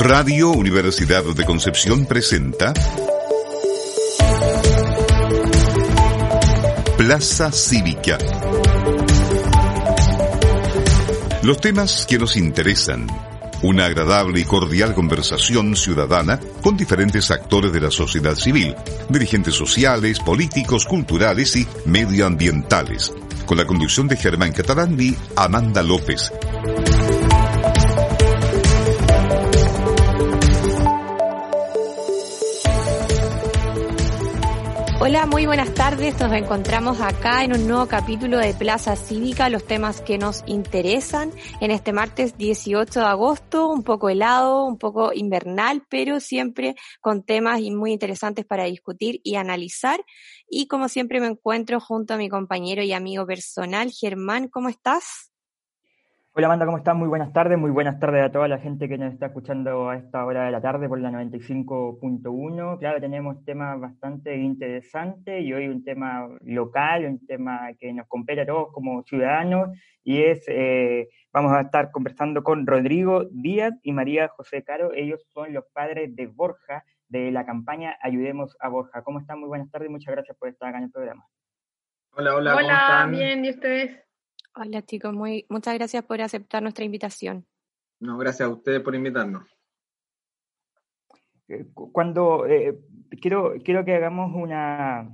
Radio Universidad de Concepción presenta Plaza Cívica. Los temas que nos interesan. Una agradable y cordial conversación ciudadana con diferentes actores de la sociedad civil, dirigentes sociales, políticos, culturales y medioambientales. Con la conducción de Germán Catalán y Amanda López. Hola, muy buenas tardes. Nos encontramos acá en un nuevo capítulo de Plaza Cívica, los temas que nos interesan en este martes 18 de agosto, un poco helado, un poco invernal, pero siempre con temas muy interesantes para discutir y analizar. Y como siempre me encuentro junto a mi compañero y amigo personal, Germán, ¿cómo estás? Hola Amanda, ¿cómo estás? Muy buenas tardes, muy buenas tardes a toda la gente que nos está escuchando a esta hora de la tarde por la 95.1. Claro, tenemos temas bastante interesantes y hoy un tema local, un tema que nos compete a todos como ciudadanos y es, eh, vamos a estar conversando con Rodrigo Díaz y María José Caro. Ellos son los padres de Borja de la campaña Ayudemos a Borja. ¿Cómo están? Muy buenas tardes y muchas gracias por estar acá en el programa. Hola, hola, ¿cómo Hola, bien, ¿y ustedes? Hola chicos, muy, muchas gracias por aceptar nuestra invitación. No, gracias a ustedes por invitarnos. Eh, cuando eh, quiero, quiero que hagamos una,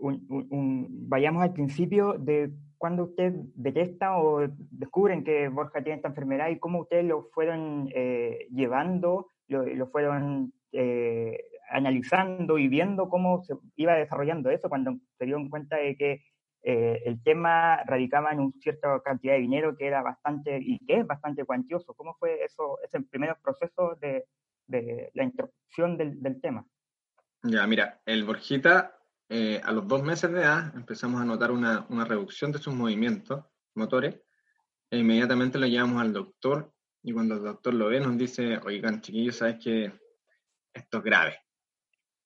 vayamos al principio de cuando usted detesta o descubren que Borja tiene esta enfermedad y cómo ustedes lo fueron eh, llevando, lo, lo fueron analizando y viendo cómo se iba desarrollando eso cuando se dieron cuenta de que eh, el tema radicaba en una cierta cantidad de dinero que era bastante, y que es bastante cuantioso. ¿Cómo fue eso, ese primer proceso de, la introducción del, tema? Ya, mira, el Borjita, eh, a los dos meses de edad empezamos a notar una, reducción de sus movimientos motores, e inmediatamente lo llevamos al doctor, y cuando el doctor lo ve nos dice, oigan, chiquillos, ¿sabes que esto es grave?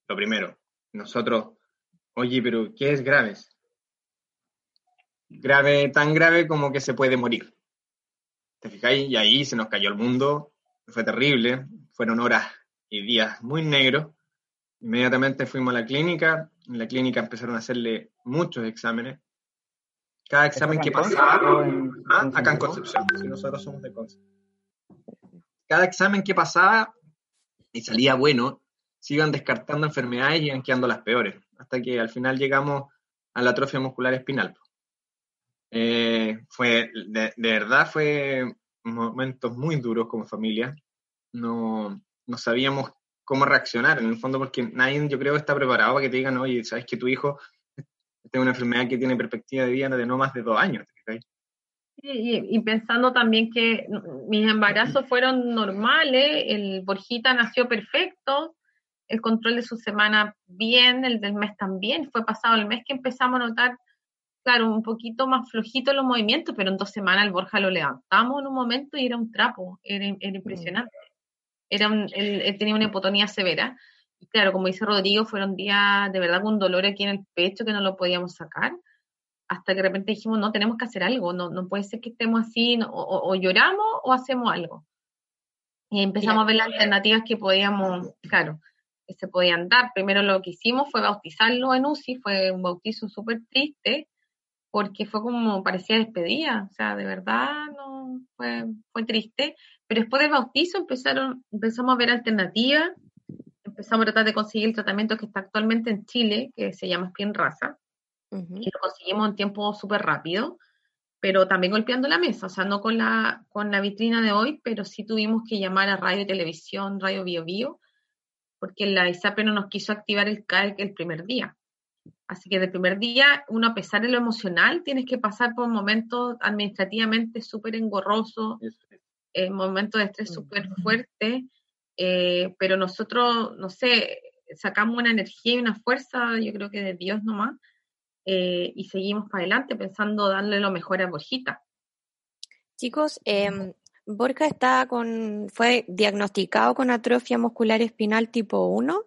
Lo primero, nosotros, oye, pero ¿qué es grave? Grave, tan grave como que se puede morir. ¿Te fijáis? Y ahí se nos cayó el mundo, fue terrible, fueron horas y días muy negros. Inmediatamente fuimos a la clínica, en la clínica empezaron a hacerle muchos exámenes. Cada examen que pasaba, ¿ah? acá en Concepción, si nosotros somos de Concepción. Cada examen que pasaba y salía bueno, se iban descartando enfermedades y iban quedando las peores, hasta que al final llegamos a la atrofia muscular espinal. Eh, fue, de, verdad, fue momentos muy duros como familia. No, no sabíamos cómo reaccionar, en el fondo, porque nadie, yo creo, está preparado para que te digan, oye, sabes que tu hijo tiene una enfermedad que tiene perspectiva de vida de no más de dos años. y, pensando también que mis embarazos fueron normales, el Borjita nació perfecto, el control de su semana bien, el del mes también, fue pasado el mes que empezamos a notar claro, un poquito más flojito los movimientos, pero en dos semanas el Borja lo levantamos en un momento y era un trapo, era, mm. impresionante. Era él, tenía una hipotonía severa. Y claro, como dice Rodrigo, fueron días de verdad con dolor aquí en el pecho que no lo podíamos sacar. Hasta que de repente dijimos, no, tenemos que hacer algo, no, no puede ser que estemos así, o, lloramos o hacemos algo. Y empezamos a ver las alternativas que podíamos, claro, que se podían dar. Primero lo que hicimos fue bautizarlo en UCI, fue un bautizo súper triste, porque fue como parecía despedida, o sea, de verdad no fue, fue triste, pero después del bautizo empezaron, empezamos a ver alternativas, empezamos a tratar de conseguir el tratamiento que está actualmente en Chile, que se llama Spin Raza, y lo conseguimos en tiempo súper rápido, pero también golpeando la mesa, o sea, no con la, con la vitrina de hoy, pero sí tuvimos que llamar a radio y televisión, radio bio bio, porque la ISAPRE no nos quiso activar el CAEC el primer día. Así que del primer día, uno a pesar de lo emocional, tienes que pasar por momentos administrativamente súper engorrosos, eh, momentos de estrés súper fuertes, eh, pero nosotros, no sé, sacamos una energía y una fuerza, yo creo que de Dios nomás, eh, y seguimos para adelante pensando darle lo mejor a Borjita. Chicos, eh, Borja está con, fue diagnosticado con atrofia muscular espinal tipo 1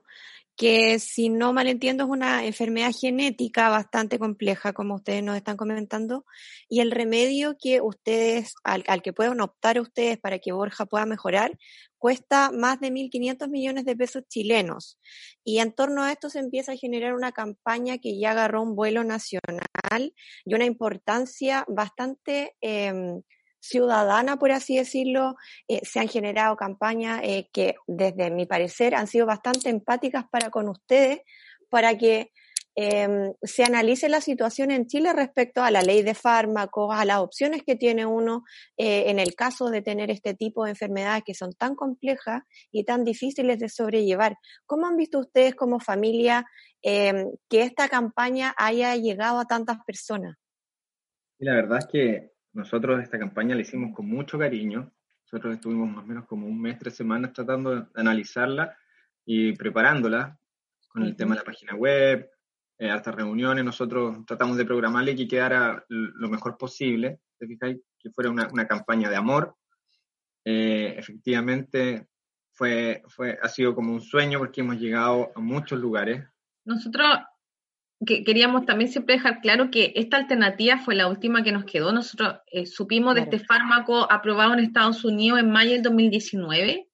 que si no mal entiendo es una enfermedad genética bastante compleja, como ustedes nos están comentando, y el remedio que ustedes, al, al que puedan optar ustedes para que Borja pueda mejorar, cuesta más de 1.500 millones de pesos chilenos. Y en torno a esto se empieza a generar una campaña que ya agarró un vuelo nacional y una importancia bastante... Eh, ciudadana, por así decirlo, eh, se han generado campañas eh, que, desde mi parecer, han sido bastante empáticas para con ustedes, para que em, se analice la situación en Chile respecto a la ley de fármacos, a las opciones que tiene uno eh, en el caso de tener este tipo de enfermedades que son tan complejas y tan difíciles de sobrellevar. ¿Cómo han visto ustedes como familia em, que esta campaña haya llegado a tantas personas? la verdad es que nosotros esta campaña la hicimos con mucho cariño. Nosotros estuvimos más o menos como un mes, tres semanas tratando de analizarla y preparándola con el tema de la página web, eh, hartas reuniones. Nosotros tratamos de programarle que quedara lo mejor posible, ¿te fijáis? Que fuera una, una campaña de amor. Eh, efectivamente, fue, fue, ha sido como un sueño porque hemos llegado a muchos lugares. Nosotros que queríamos también siempre dejar claro que esta alternativa fue la última que nos quedó. Nosotros eh, supimos de este fármaco aprobado en Estados Unidos en mayo del 2019.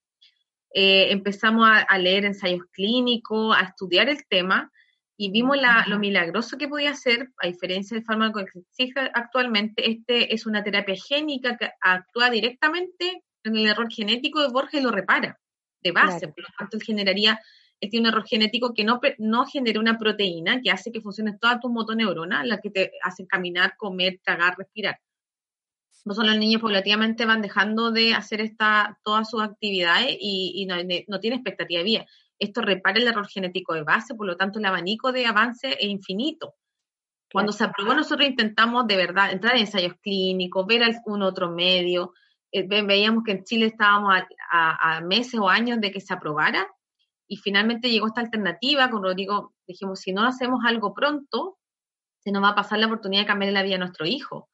Eh, empezamos a, leer ensayos clínicos, a estudiar el tema y vimos lo milagroso que podía ser, a diferencia del fármaco que existe actualmente, este es una terapia génica que actúa directamente en el error genético de Borges y lo repara de base, por lo tanto generaría tiene un error genético que no, no genera una proteína que hace que funcionen todas tus motoneuronas, las que te hacen caminar, comer, tragar, respirar. No solo los niños paulativamente van dejando de hacer esta, todas sus actividades y, no, no, tiene expectativa de vida. Esto repara el error genético de base, por lo tanto el abanico de avance es infinito. Cuando se aprobó, nosotros intentamos de verdad entrar en ensayos clínicos, ver algún otro medio. Eh, veíamos que en Chile estábamos a, meses o años de que se aprobara y finalmente llegó esta alternativa con Rodrigo, dijimos, si no hacemos algo pronto, se nos va a pasar la oportunidad de cambiar la vida a nuestro hijo,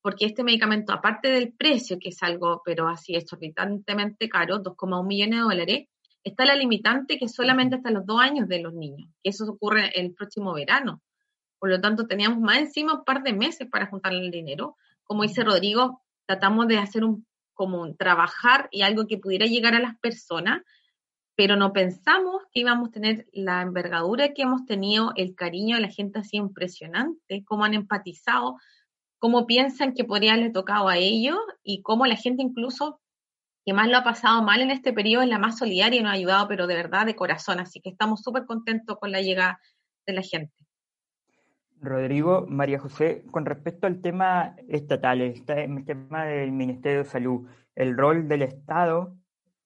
porque este medicamento, aparte del precio, que es algo, pero así exorbitantemente caro, 2,1 millones de dólares, está la limitante que solamente hasta los dos años de los niños, que eso ocurre el próximo verano. Por lo tanto, teníamos más encima un par de meses para juntar el dinero. Como dice Rodrigo, tratamos de hacer un, como un trabajar y algo que pudiera llegar a las personas pero no pensamos que íbamos a tener la envergadura que hemos tenido, el cariño de la gente así impresionante, cómo han empatizado, cómo piensan que podría haberle tocado a ellos y cómo la gente incluso que más lo ha pasado mal en este periodo es la más solidaria y nos ha ayudado, pero de verdad, de corazón. Así que estamos súper contentos con la llegada de la gente. Rodrigo, María José, con respecto al tema estatal, el tema del Ministerio de Salud, el rol del Estado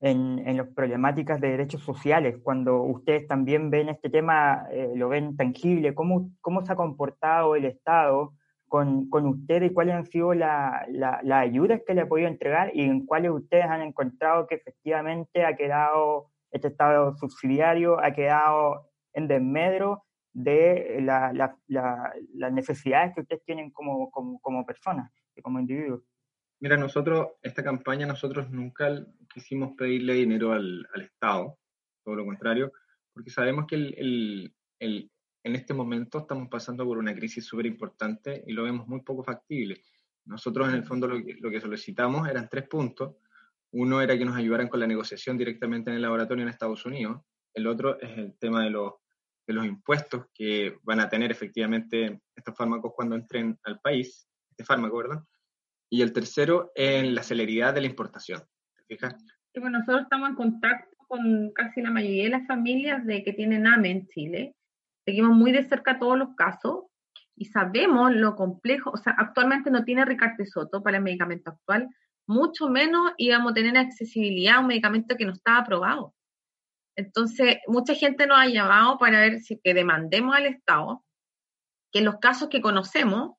en, en las problemáticas de derechos sociales, cuando ustedes también ven este tema, eh, lo ven tangible, ¿cómo, cómo se ha comportado el Estado con, con ustedes y cuáles han sido las la, ayudas que le ha podido entregar y en cuáles ustedes han encontrado que efectivamente ha quedado, este Estado subsidiario ha quedado en desmedro de la, las necesidades que ustedes tienen como, como, como personas y como individuos. Mira, nosotros, esta campaña, nosotros nunca quisimos pedirle dinero al, al Estado, todo lo contrario, porque sabemos que el, el, en este momento estamos pasando por una crisis súper importante y lo vemos muy poco factible. Nosotros, en el fondo, lo que, lo que solicitamos eran tres puntos. Uno era que nos ayudaran con la negociación directamente en el laboratorio en Estados Unidos. El otro es el tema de los, de los impuestos que van a tener efectivamente estos fármacos cuando entren al país, este fármaco, ¿verdad? Y el tercero, en la celeridad de la importación. ¿Te fijas? nosotros estamos en contacto con casi la mayoría de las familias de que tienen AME en Chile. Seguimos muy de cerca todos los casos y sabemos lo complejo. O sea, actualmente no tiene Ricardo Soto para el medicamento actual, mucho menos íbamos a tener accesibilidad a un medicamento que no estaba aprobado. Entonces, mucha gente nos ha llamado para ver si que demandemos al Estado que en los casos que conocemos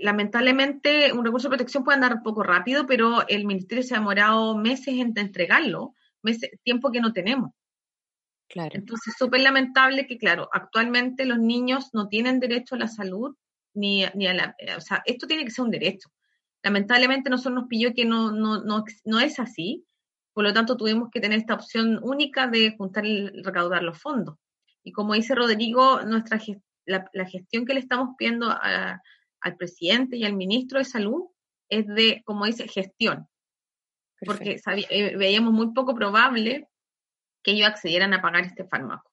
lamentablemente un recurso de protección puede andar un poco rápido, pero el ministerio se ha demorado meses en entregarlo, meses, tiempo que no tenemos. Claro. Entonces, súper lamentable que, claro, actualmente los niños no tienen derecho a la salud ni, ni a la... O sea, esto tiene que ser un derecho. Lamentablemente nosotros nos pilló que no, no, no, no es así, por lo tanto tuvimos que tener esta opción única de juntar y recaudar los fondos. Y como dice Rodrigo, nuestra la, gestión que le estamos pidiendo al presidente y al ministro de salud es de, como dice, gestión. Porque eh, veíamos muy poco probable que ellos accedieran a pagar este fármaco.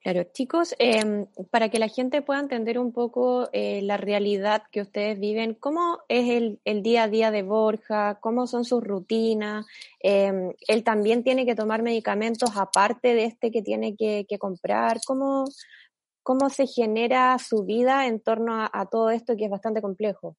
Claro, chicos, em, para que la gente pueda entender un poco eh, la realidad que ustedes viven, ¿cómo es el, día a día de Borja? ¿Cómo son sus rutinas? Em, ¿Él también tiene que tomar medicamentos aparte de este que tiene que, comprar? ¿Cómo, ¿Cómo se genera su vida en torno a todo esto que es bastante complejo?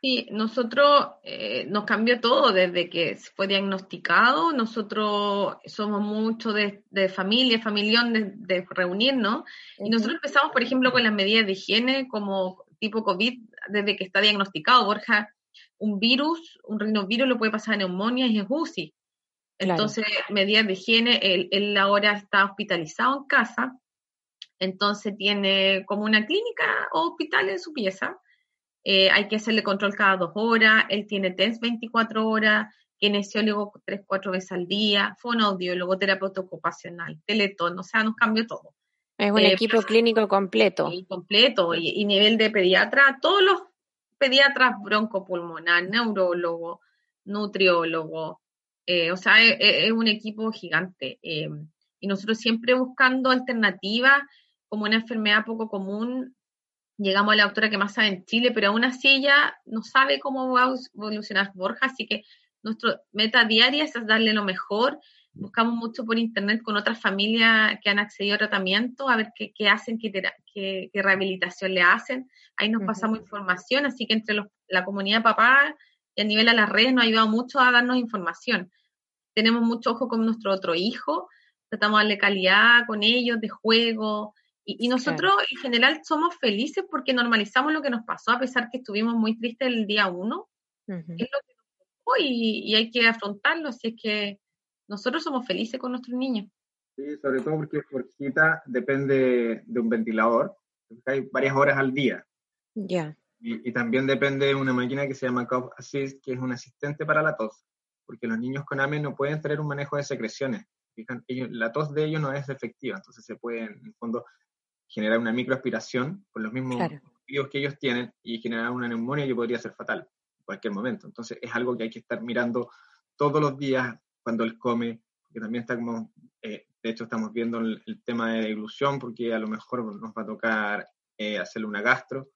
Sí, nosotros eh, nos cambió todo desde que fue diagnosticado. Nosotros somos mucho de, familia, familión, de, reunirnos. Y nosotros empezamos, por ejemplo, con las medidas de higiene como tipo COVID, desde que está diagnosticado. Borja, un virus, un rinovirus lo puede pasar a neumonía y es UCI. Entonces, medidas de higiene, él, él ahora está hospitalizado en casa. Entonces tiene como una clínica o hospital en su pieza eh, hay que hacerle control cada dos horas, él tiene test 24 horas, kinesiólogo tres, cuatro veces al día, fonoaudiólogo, terapeuta ocupacional, teletón, o sea, nos cambió todo. Es un eh, equipo clínico completo. completo, y, nivel de pediatra, todos los pediatras broncopulmonar, neurólogo, nutriólogo, eh, o sea, es, un equipo gigante. y nosotros siempre buscando alternativas como una enfermedad poco común llegamos a la autora que más sabe en Chile, pero aún así ella no sabe cómo va a evolucionar Borja, así que nuestra meta diaria es darle lo mejor. Buscamos mucho por internet con otras familias que han accedido a tratamiento, a ver qué, hacen, qué, rehabilitación le hacen. Ahí nos pasamos información, así que entre la comunidad de papás y a nivel de las redes nos ha ayudado mucho a darnos información. Tenemos mucho ojo con nuestro otro hijo, tratamos de darle calidad con ellos, de juego, y, nosotros en general somos felices porque normalizamos lo que nos pasó, a pesar que estuvimos muy tristes el día uno. Es lo que nos tocó y, hay que afrontarlo, así es que nosotros somos felices con nuestros niños. Sí, sobre todo porque Forjita depende de un ventilador, hay varias horas al día. Ya. Y, también depende de una máquina que se llama Cough Assist, que es un asistente para la tos, porque los niños con AME no pueden tener un manejo de secreciones. la tos de ellos no es efectiva, entonces se pueden, en el fondo, generar una microaspiración con los mismos motivos que ellos tienen y generar una neumonía que podría ser fatal en cualquier momento. Entonces es algo que hay que estar mirando todos los días cuando él come, que también está como, eh, de hecho estamos viendo el, tema de ilusión porque a lo mejor nos va a tocar eh, hacerle una gastro.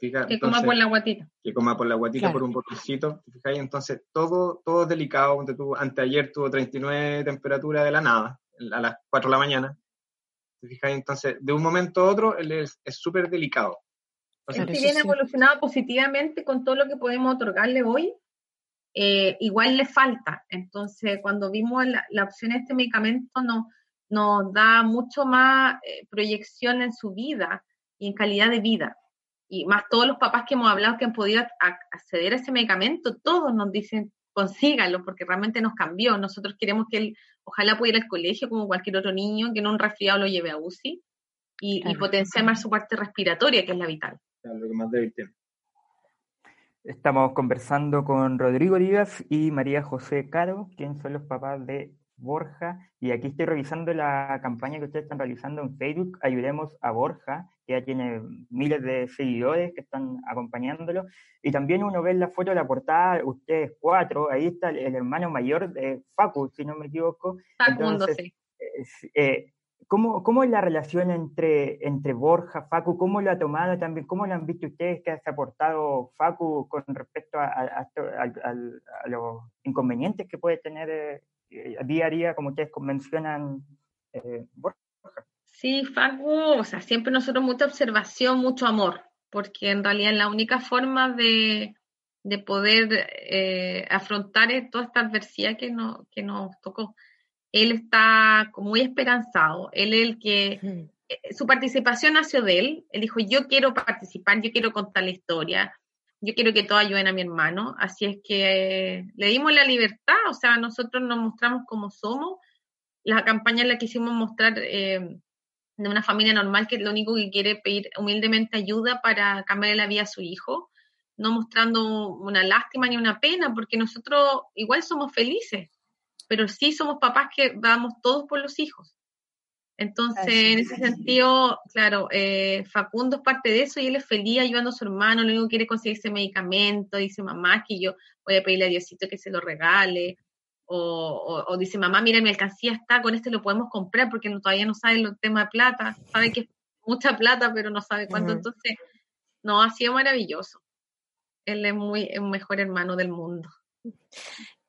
que coma por la guatita. Que coma por la guatita por un. ¿te fijáis? Entonces todo, todo delicado. Anteayer tuvo 39 temperatura de la nada, a las 4 de la mañana entonces, de un momento a otro, él es súper delicado. si bien ha evolucionado positivamente con todo lo que podemos otorgarle hoy, eh, igual le falta. Entonces, cuando vimos la, opción de este medicamento, no, nos da mucho más eh, proyección en su vida y en calidad de vida. Y más todos los papás que hemos hablado que han podido acceder a ese medicamento, todos nos dicen consígalo, porque realmente nos cambió. Nosotros queremos que él, ojalá pudiera ir al colegio como cualquier otro niño, que no un resfriado lo lleve a UCI y, potenciar más su parte respiratoria, que es la vital. lo que más débil Estamos conversando con Rodrigo Díaz y María José Caro, quienes son los papás de Borja. Y aquí estoy revisando la campaña que ustedes están realizando en Facebook, Ayudemos a Borja, que ya tiene miles de seguidores que están acompañándolo. Y también uno ve la foto de la portada, ustedes cuatro, ahí está el, hermano mayor de Facu, si no me equivoco. Entonces, sí. Eh, ¿cómo, es la relación entre, entre Borja, Facu? ¿Cómo lo ha tomado también? ¿Cómo lo han visto ustedes que ha aportado Facu con respecto a, los inconvenientes que puede tener eh, día a día, como ustedes mencionan, eh, Sí, Facu, o sea, siempre nosotros mucha observación, mucho amor, porque en realidad la única forma de, de poder eh, afrontar toda esta adversidad que, no, que nos tocó. Él está muy esperanzado, él es el que, su participación nació de él, él dijo, yo quiero participar, yo quiero contar la historia, yo quiero que todos ayuden a mi hermano, así es que le dimos la libertad, o sea, nosotros nos mostramos como somos, la campaña en la quisimos mostrar eh, de una familia normal que lo único que quiere pedir humildemente ayuda para cambiarle la vida a su hijo, no mostrando una lástima ni una pena, porque nosotros igual somos felices, pero sí somos papás que vamos todos por los hijos. Entonces, en ese sentido, claro, eh, Facundo es parte de eso y él es feliz ayudando a su hermano, lo único que quiere conseguir ese medicamento, dice mamá que yo voy a pedirle a Diosito que se lo regale, o, dice mamá, mira, mi alcancía está, con este lo podemos comprar porque todavía no sabe el tema de plata, sabe que es mucha plata, pero no sabe cuánto, entonces, no, ha sido maravilloso. Él es muy el mejor hermano del mundo.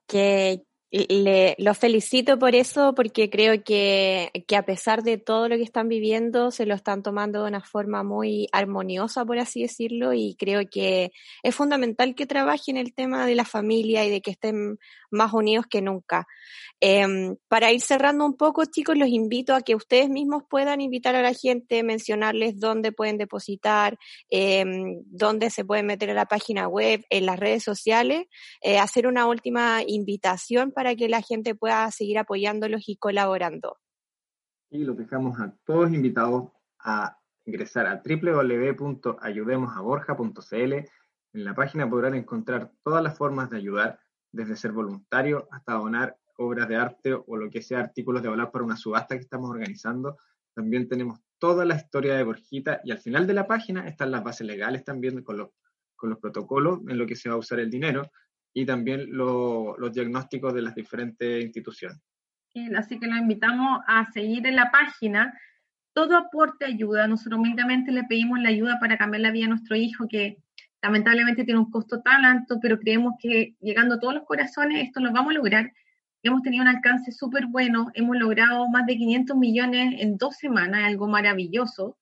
Que, le, lo felicito por eso, porque creo que, que, a pesar de todo lo que están viviendo, se lo están tomando de una forma muy armoniosa, por así decirlo, y creo que es fundamental que trabajen el tema de la familia y de que estén más unidos que nunca. Eh, para ir cerrando un poco, chicos, los invito a que ustedes mismos puedan invitar a la gente, mencionarles dónde pueden depositar, eh, dónde se pueden meter a la página web, en las redes sociales, eh, hacer una última invitación para que la gente pueda seguir apoyándolos y colaborando. Y los dejamos a todos invitados a ingresar a www.ayudemosaborja.cl. En la página podrán encontrar todas las formas de ayudar, desde ser voluntario hasta donar obras de arte o lo que sea artículos de valor para una subasta que estamos organizando. También tenemos toda la historia de Borjita y al final de la página están las bases legales también con los, con los protocolos en lo que se va a usar el dinero y también los diagnósticos de las diferentes instituciones. Así que los invitamos a seguir en la página. Todo aporte ayuda. Nosotros humildemente le pedimos la ayuda para cambiar la vida a nuestro hijo, que lamentablemente tiene un costo tan alto, pero creemos que llegando a todos los corazones esto lo vamos a lograr. Hemos tenido un alcance súper bueno, hemos logrado más de 500 millones en dos semanas, algo maravilloso.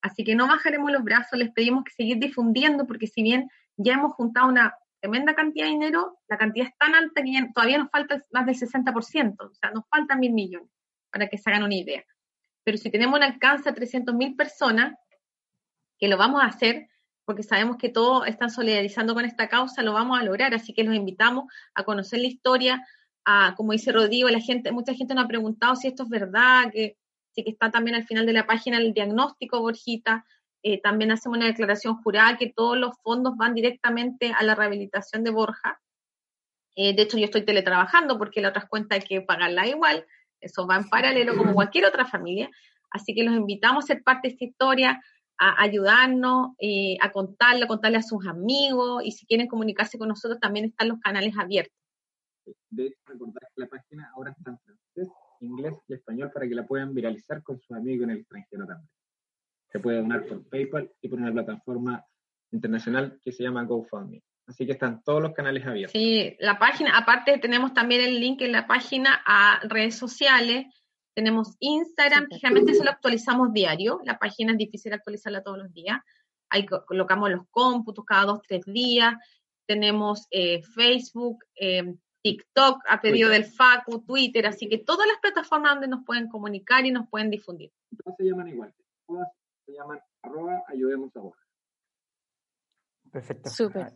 Así que no bajaremos los brazos, les pedimos que seguir difundiendo, porque si bien ya hemos juntado una tremenda cantidad de dinero, la cantidad es tan alta que todavía nos falta más del 60%, o sea, nos faltan mil millones, para que se hagan una idea. Pero si tenemos un alcance a 300 mil personas, que lo vamos a hacer, porque sabemos que todos están solidarizando con esta causa, lo vamos a lograr, así que los invitamos a conocer la historia, como dice Rodrigo, la gente, mucha gente nos ha preguntado si esto es verdad, que sí que está también al final de la página el diagnóstico, Borjita, eh, también hacemos una declaración jurada que todos los fondos van directamente a la rehabilitación de Borja. Eh, de hecho, yo estoy teletrabajando porque la otra cuenta hay que pagarla igual. Eso va en paralelo como cualquier otra familia. Así que los invitamos a ser parte de esta historia, a ayudarnos, eh, a contarle, a contarle a sus amigos y si quieren comunicarse con nosotros también están los canales abiertos. De hecho, recordar que la página ahora está en francés, inglés y español para que la puedan viralizar con sus amigos en el extranjero también se puede donar por PayPal y por una plataforma internacional que se llama GoFundMe. Así que están todos los canales abiertos. Sí, la página, aparte tenemos también el link en la página a redes sociales. Tenemos Instagram, que realmente se lo actualizamos diario. La página es difícil actualizarla todos los días. Ahí colocamos los cómputos cada dos, tres días. Tenemos eh, Facebook, eh, TikTok a pedido del FACU, Twitter. Así que todas las plataformas donde nos pueden comunicar y nos pueden difundir. Todas se llaman igual. Todas se llaman arroba ayudemos a vos. Perfecto. Súper.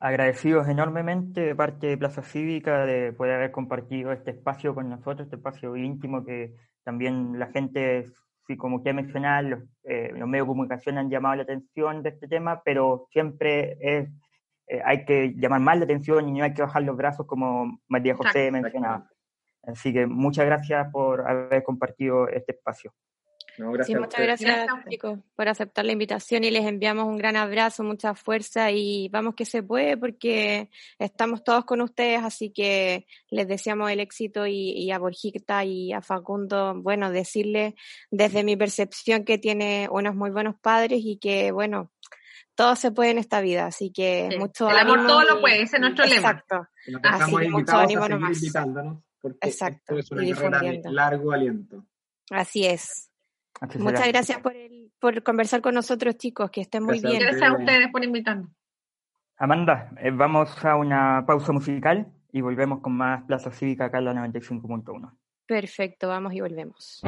Agradecidos enormemente de parte de Plaza Cívica de poder haber compartido este espacio con nosotros, este espacio íntimo que también la gente, sí, como que mencionar, los, eh, los medios de comunicación han llamado la atención de este tema, pero siempre es, eh, hay que llamar más la atención y no hay que bajar los brazos como María José mencionaba. Así que muchas gracias por haber compartido este espacio. Sí, muchas gracias, chicos por aceptar la invitación y les enviamos un gran abrazo, mucha fuerza y vamos que se puede porque estamos todos con ustedes, así que les deseamos el éxito y, a Borjita y a Facundo, bueno, decirle desde mi percepción que tiene unos muy buenos padres y que, bueno, todo se puede en esta vida, así que mucho El amor todo lo puede, ese es nuestro lema. Exacto. Así que mucho ánimo nomás. Exacto. es una de largo aliento. Así es. Muchas gracias por, el, por conversar con nosotros, chicos, que estén muy bien. Gracias a ustedes por invitarnos. Amanda, eh, vamos a una pausa musical y volvemos con más Plaza Cívica acá en la 95.1. Perfecto, vamos y volvemos.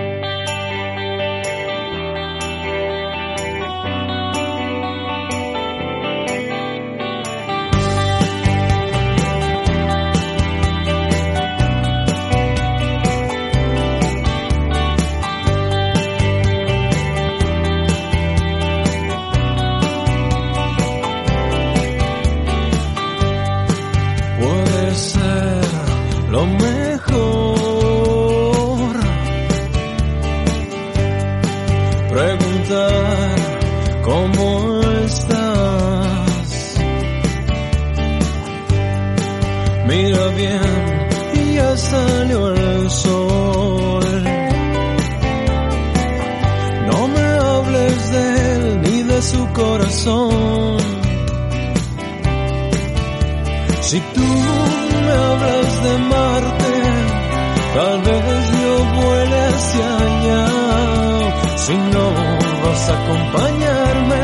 Acompañarme,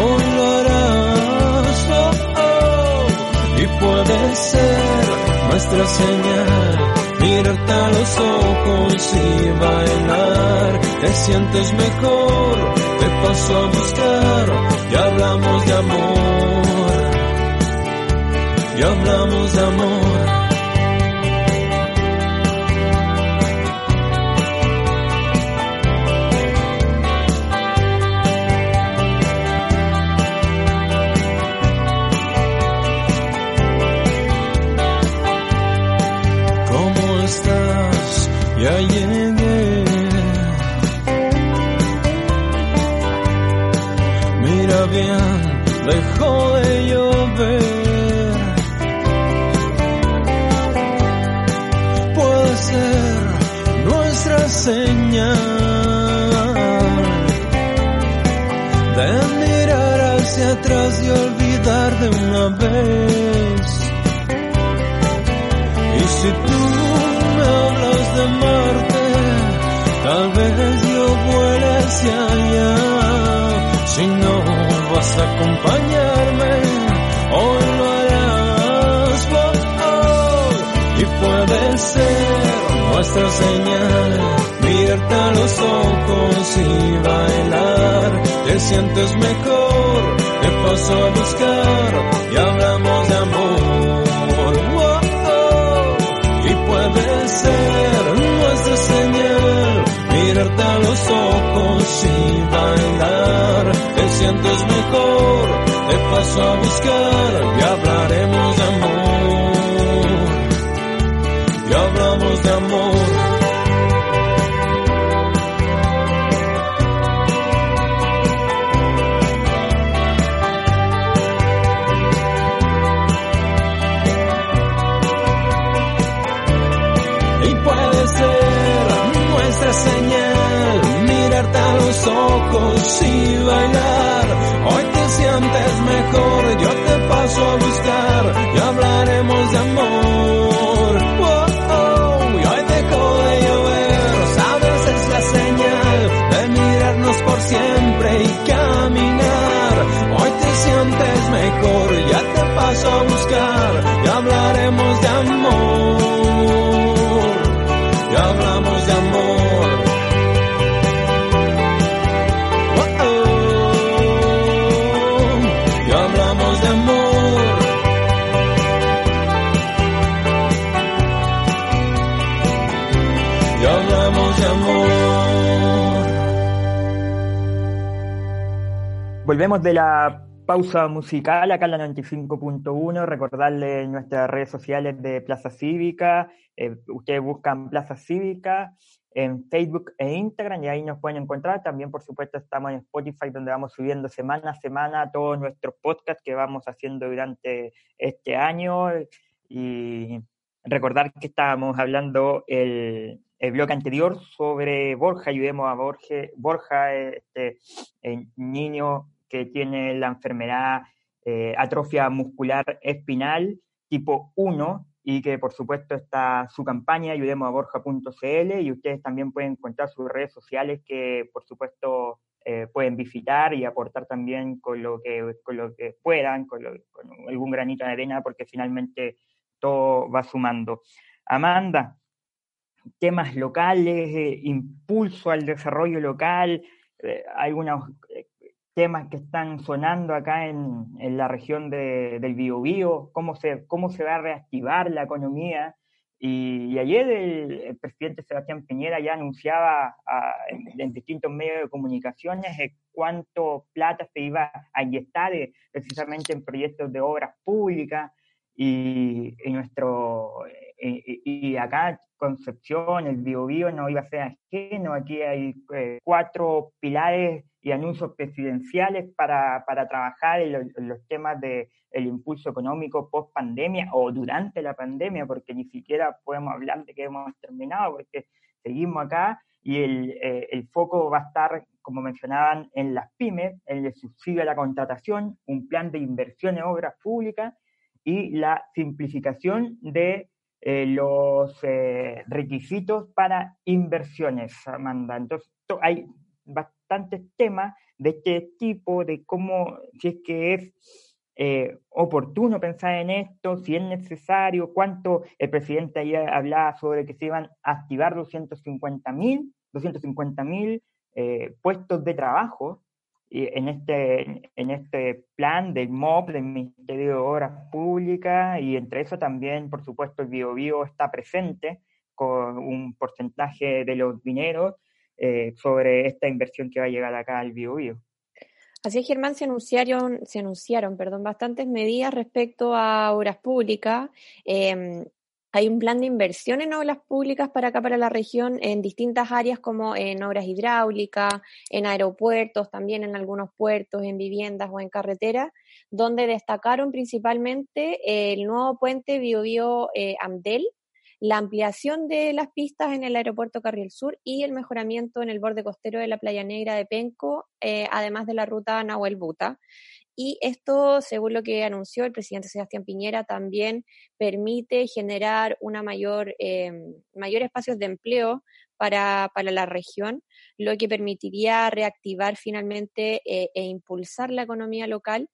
hoy lo harás. Y puede ser nuestra señal, mirarte a los ojos y bailar. Te sientes mejor, te paso a buscar y hablamos de amor. Y hablamos de amor. Dejó de llover. Puede ser nuestra señal de mirar hacia atrás y olvidar de una vez. Y si tú vas a acompañarme, hoy lo harás. Y puede ser nuestra señal, mirarte los ojos y bailar. Te sientes mejor, te paso a buscar paso a buscar y hablaremos de amor. Y hablamos de amor. y puede ser nuestra señal, mirarte a los ojos y bailar. Ya te paso a buscar y hablaremos de amor y hablamos de amor. Oh, oh, y hablamos de amor. Y hablamos de amor. Volvemos de la pausa musical acá en la 95.1. Recordarle nuestras redes sociales de Plaza Cívica. Eh, ustedes buscan Plaza Cívica en Facebook e Instagram y ahí nos pueden encontrar. También, por supuesto, estamos en Spotify donde vamos subiendo semana a semana todos nuestros podcasts que vamos haciendo durante este año. Y recordar que estábamos hablando el, el bloque anterior sobre Borja, ayudemos a Borja, Borja este el niño que tiene la enfermedad eh, atrofia muscular espinal tipo 1 y que por supuesto está su campaña ayudemos a borja.cl y ustedes también pueden encontrar sus redes sociales que por supuesto eh, pueden visitar y aportar también con lo que, con lo que puedan, con, lo, con algún granito de arena, porque finalmente todo va sumando. Amanda, temas locales, eh, impulso al desarrollo local, eh, algunos temas que están sonando acá en, en la región de, del Biobío, cómo se, cómo se va a reactivar la economía. Y, y ayer el, el, presidente Sebastián Piñera ya anunciaba a, en, en, distintos medios de comunicaciones eh, cuánto plata se iba a inyectar eh, precisamente en proyectos de obras públicas y, y nuestro y, y, acá Concepción, el Biobío no iba a ser ajeno, aquí hay eh, cuatro pilares anuncios presidenciales para, para trabajar en, los temas del el impulso económico post pandemia o durante la pandemia, porque ni siquiera podemos hablar de que hemos terminado, porque seguimos acá y el, eh, el foco va a estar, como mencionaban, en las pymes, en el subsidio a la contratación, un plan de inversión en obras públicas y la simplificación de eh, los eh, requisitos para inversiones, Amanda. Entonces, hay bastantes temas de este tipo, de cómo, si es que es eh, oportuno pensar en esto, si es necesario, cuánto el presidente ayer hablaba sobre que se iban a activar 250 mil 250 mil puestos de trabajo en este, en este plan del MOP, del Ministerio de Obras Públicas, y entre eso también, por supuesto, el BioBio está presente con un porcentaje de los dineros eh, sobre esta inversión que va a llegar acá al BioBio. Así es, Germán, se anunciaron, se anunciaron perdón, bastantes medidas respecto a obras públicas. Eh, hay un plan de inversión en obras públicas para acá, para la región, en distintas áreas como en obras hidráulicas, en aeropuertos, también en algunos puertos, en viviendas o en carreteras, donde destacaron principalmente el nuevo puente Biobío eh, Amdel, la ampliación de las pistas en el aeropuerto Carriel Sur y el mejoramiento en el borde costero de la Playa Negra de Penco, eh, además de la ruta Nahuel Buta. Y esto, según lo que anunció el presidente Sebastián Piñera, también permite generar una mayor, eh, mayor espacios de empleo para, para, la región, lo que permitiría reactivar finalmente eh, e impulsar la economía local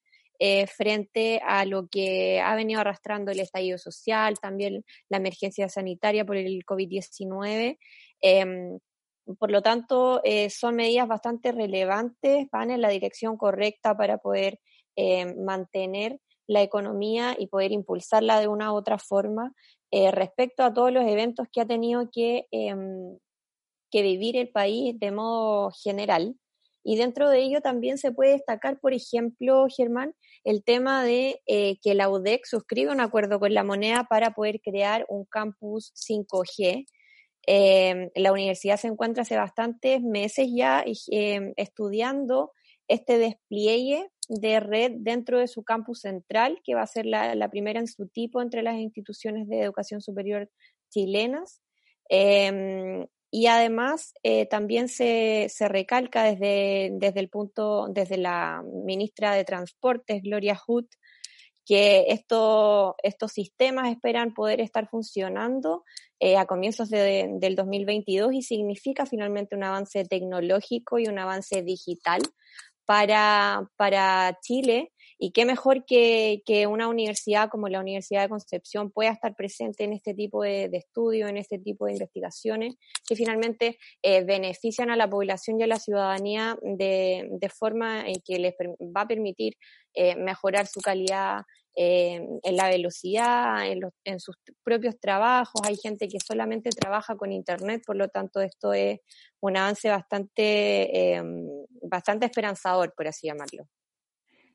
eh, frente a lo que ha venido arrastrando el estallido social, también la emergencia sanitaria por el COVID-19. Em, por lo tanto, son medidas bastante relevantes, van en la dirección correcta para poder eh, mantener la economía y poder impulsarla de una u otra forma eh, respecto a todos los eventos que ha tenido que, em, que vivir el país de modo general. Y dentro de ello también se puede destacar, por ejemplo, Germán, el tema de eh, que la UDEC suscribe un acuerdo con la moneda para poder crear un campus 5G. Em, la universidad se encuentra hace bastantes meses ya em, estudiando este despliegue de red dentro de su campus central, que va a ser la, primera en su tipo entre las instituciones de educación superior chilenas. Em, y además eh, también se, se, recalca desde, desde el punto, desde la ministra de Transportes, Gloria Hood, que esto, estos sistemas esperan poder estar funcionando eh, a comienzos de, del 2022 y significa finalmente un avance tecnológico y un avance digital para, para Chile y qué mejor que, que, una universidad como la Universidad de Concepción pueda estar presente en este tipo de, estudios, en este tipo de investigaciones que finalmente eh, benefician a la población y a la ciudadanía de, de forma en que les va a permitir eh, mejorar su calidad eh, en la velocidad, en, los, en, sus propios trabajos. Hay gente que solamente trabaja con Internet, por lo tanto esto es un avance bastante, eh, bastante esperanzador, por así llamarlo.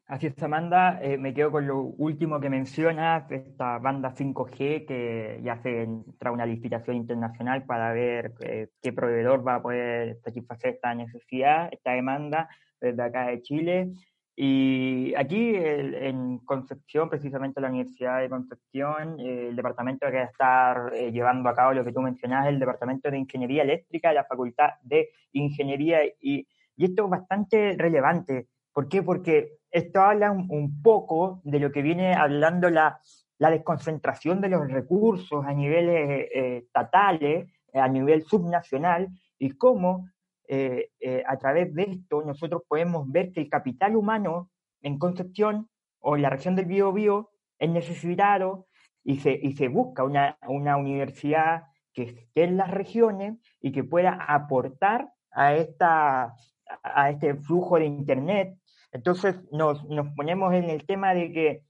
Así es, Amanda. Eh, me quedo con lo último que mencionas, esta banda 5G que ya se entra una licitación internacional para ver eh, qué proveedor va a poder satisfacer esta necesidad, esta demanda desde acá de Chile. Y aquí en Concepción, precisamente la Universidad de Concepción, el departamento que va a estar eh, llevando a cabo lo que tú mencionabas, el Departamento de Ingeniería Eléctrica la Facultad de Ingeniería. Y, y esto es bastante relevante. ¿Por qué? Porque esto habla un, poco de lo que viene hablando la, desconcentración de los recursos a niveles eh, estatales, a nivel subnacional, y cómo eh, eh, a través de esto nosotros podemos ver que el capital humano en Concepción o en la región del Biobío es necesitado y se, y se busca una, una universidad que esté en las regiones y que pueda aportar a, esta, a este flujo de Internet. Entonces nos, nos ponemos en el tema de que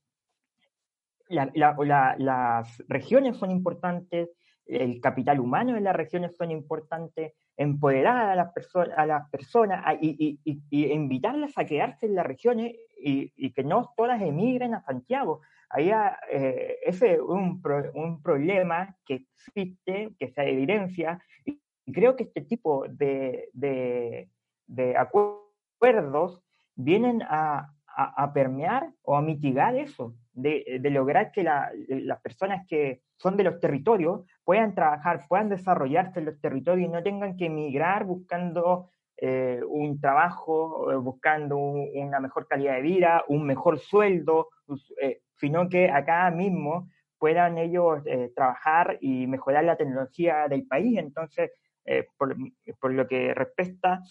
la, la, las regiones son importantes, el capital humano en las regiones son importantes, empoderar a las, personas a las personas y, invitarlas a quedarse en las regiones y, que no todas emigren a Santiago. Ahí eh, ese es un, un, problema que existe, que se evidencia, y creo que este tipo de, de, de acuerdos vienen a, permear o a mitigar eso, de, lograr que las personas que son de los territorios puedan trabajar, puedan desarrollarse en los territorios y no tengan que emigrar buscando eh, un trabajo, eh, buscando una mejor calidad de vida, un mejor sueldo, eh, sino que acá mismo puedan ellos trabajar y mejorar la tecnología del país. Entonces, por, por, lo que respecta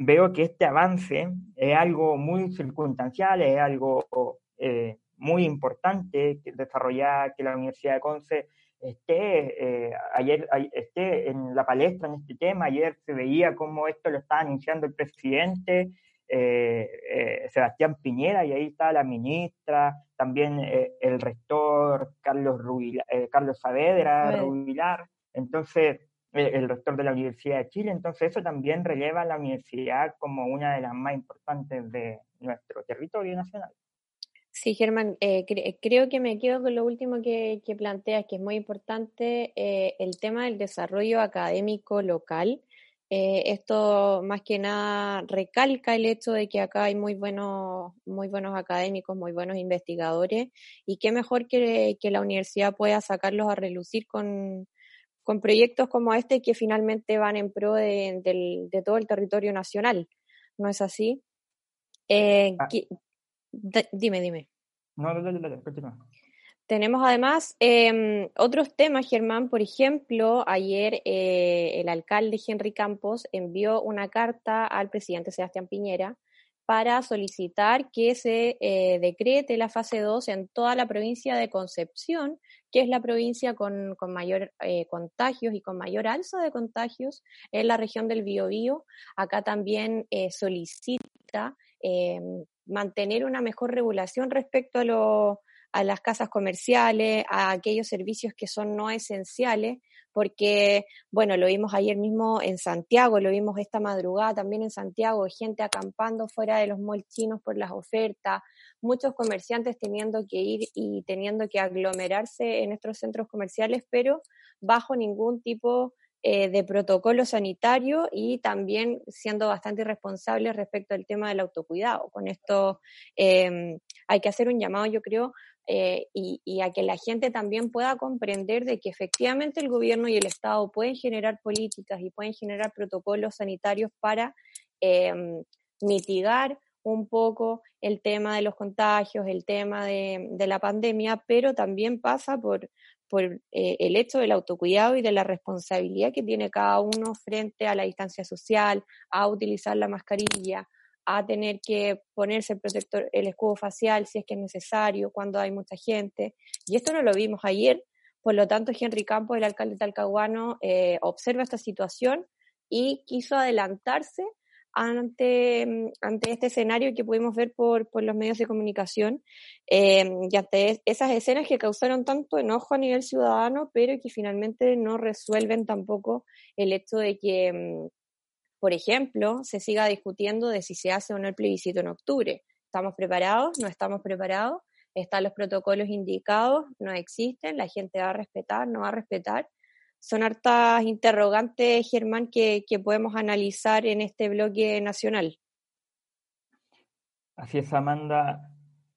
veo que este avance es algo muy circunstancial, es algo eh, muy importante que desarrollar que la Universidad de Conce esté, eh, ayer, esté en la palestra en este tema. Ayer se veía cómo esto lo estaba anunciando el presidente eh, Sebastián Piñera y ahí está la ministra, también el rector Carlos, Carlos Saavedra, Rubilar. Entonces, el rector de la Universidad de Chile, entonces eso también releva a la universidad como una de las más importantes de nuestro territorio nacional. Sí, Germán, eh, creo que me quedo con lo último que, que planteas, que es muy importante eh, el tema del desarrollo académico local. Eh, esto más que nada recalca el hecho de que acá hay muy buenos, muy buenos académicos, muy buenos investigadores, y qué mejor que, que la universidad pueda sacarlos a relucir con, con proyectos como este que finalmente van en pro de, todo el territorio nacional. ¿No es así? Eh, ah. dime, dime. No, no, no, Tenemos además em, otros temas, Germán. Por ejemplo, ayer eh, el alcalde Henry Campos envió una carta al presidente Sebastián Piñera para solicitar que se eh, decrete la fase 2 en toda la provincia de Concepción, que es la provincia con, mayor eh, contagios y con mayor alza de contagios en la región del Biobío. Acá también eh, solicita mantener una mejor regulación respecto a las casas comerciales, a aquellos servicios que son no esenciales, porque, bueno, lo vimos ayer mismo en Santiago, lo vimos esta madrugada también en Santiago, gente acampando fuera de los malls chinos por las ofertas, muchos comerciantes teniendo que ir y teniendo que aglomerarse en nuestros centros comerciales, pero bajo ningún tipo eh, de protocolo sanitario y también siendo bastante irresponsables respecto al tema del autocuidado. Con esto eh, hay que hacer un llamado, yo creo, eh, y, a que la gente también pueda comprender de que efectivamente el gobierno y el Estado pueden generar políticas y pueden generar protocolos sanitarios para em, mitigar un poco el tema de los contagios, el tema de, la pandemia, pero también pasa por, por eh, el hecho del autocuidado y de la responsabilidad que tiene cada uno frente a la distancia social, a utilizar la mascarilla, a tener que ponerse el protector, el escudo facial si es que es necesario, cuando hay mucha gente. Y esto no lo vimos ayer, por lo tanto Henry Campos, el alcalde talcahuano, eh, observa esta situación y quiso adelantarse ante, ante este escenario que pudimos ver por, por los medios de comunicación eh, y ante esas escenas que causaron tanto enojo a nivel ciudadano, pero que finalmente no resuelven tampoco el hecho de que mm, por ejemplo, se siga discutiendo de si se hace o no el plebiscito en octubre. ¿Estamos preparados? ¿No estamos preparados? ¿Están los protocolos indicados? ¿No existen? ¿La gente va a respetar? ¿No va a respetar? Son hartas interrogantes, Germán, que, podemos analizar en este bloque nacional. Así es, Amanda.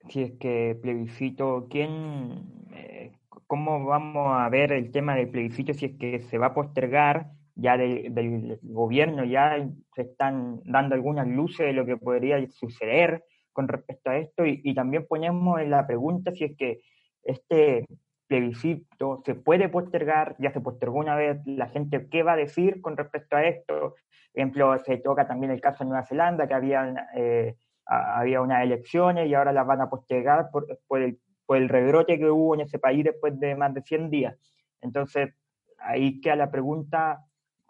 Si es que plebiscito, ¿quién, eh, ¿cómo vamos a ver el tema del plebiscito si es que se va a postergar? Ya del gobierno ya se están dando algunas luces de lo que podría suceder con respecto a esto y, también ponemos en la pregunta si es que este plebiscito se puede postergar, ya se postergó una vez, la gente qué va a decir con respecto a esto. Por ejemplo, se toca también el caso de Nueva Zelanda, que había, eh, había unas elecciones y ahora las van a postergar por, por, el, por el rebrote que hubo en ese país después de más de 100 días. Entonces, ahí queda la pregunta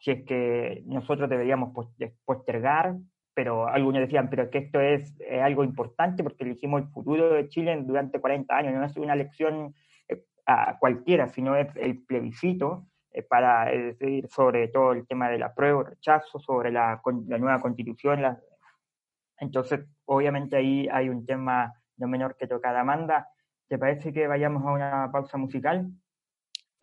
si es que nosotros deberíamos postergar, pero algunos decían, pero es que esto es, algo importante porque elegimos el futuro de Chile durante 40 años, no es una elección eh, a cualquiera, sino es el plebiscito eh, para decir sobre todo el tema de la prueba, rechazo, sobre la, la nueva constitución. entonces, obviamente ahí hay un tema no menor que tocar Amanda. ¿Te parece que vayamos a una pausa musical?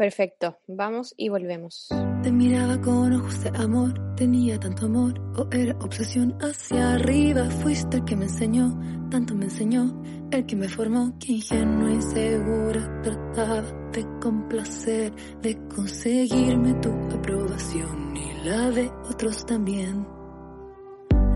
Perfecto, vamos y volvemos. Te miraba con ojos de amor, tenía tanto amor, o era obsesión hacia arriba. Fuiste el que me enseñó, tanto me enseñó, el que me formó, que ingenua y segura trataba de complacer, de conseguirme tu aprobación y la de otros también.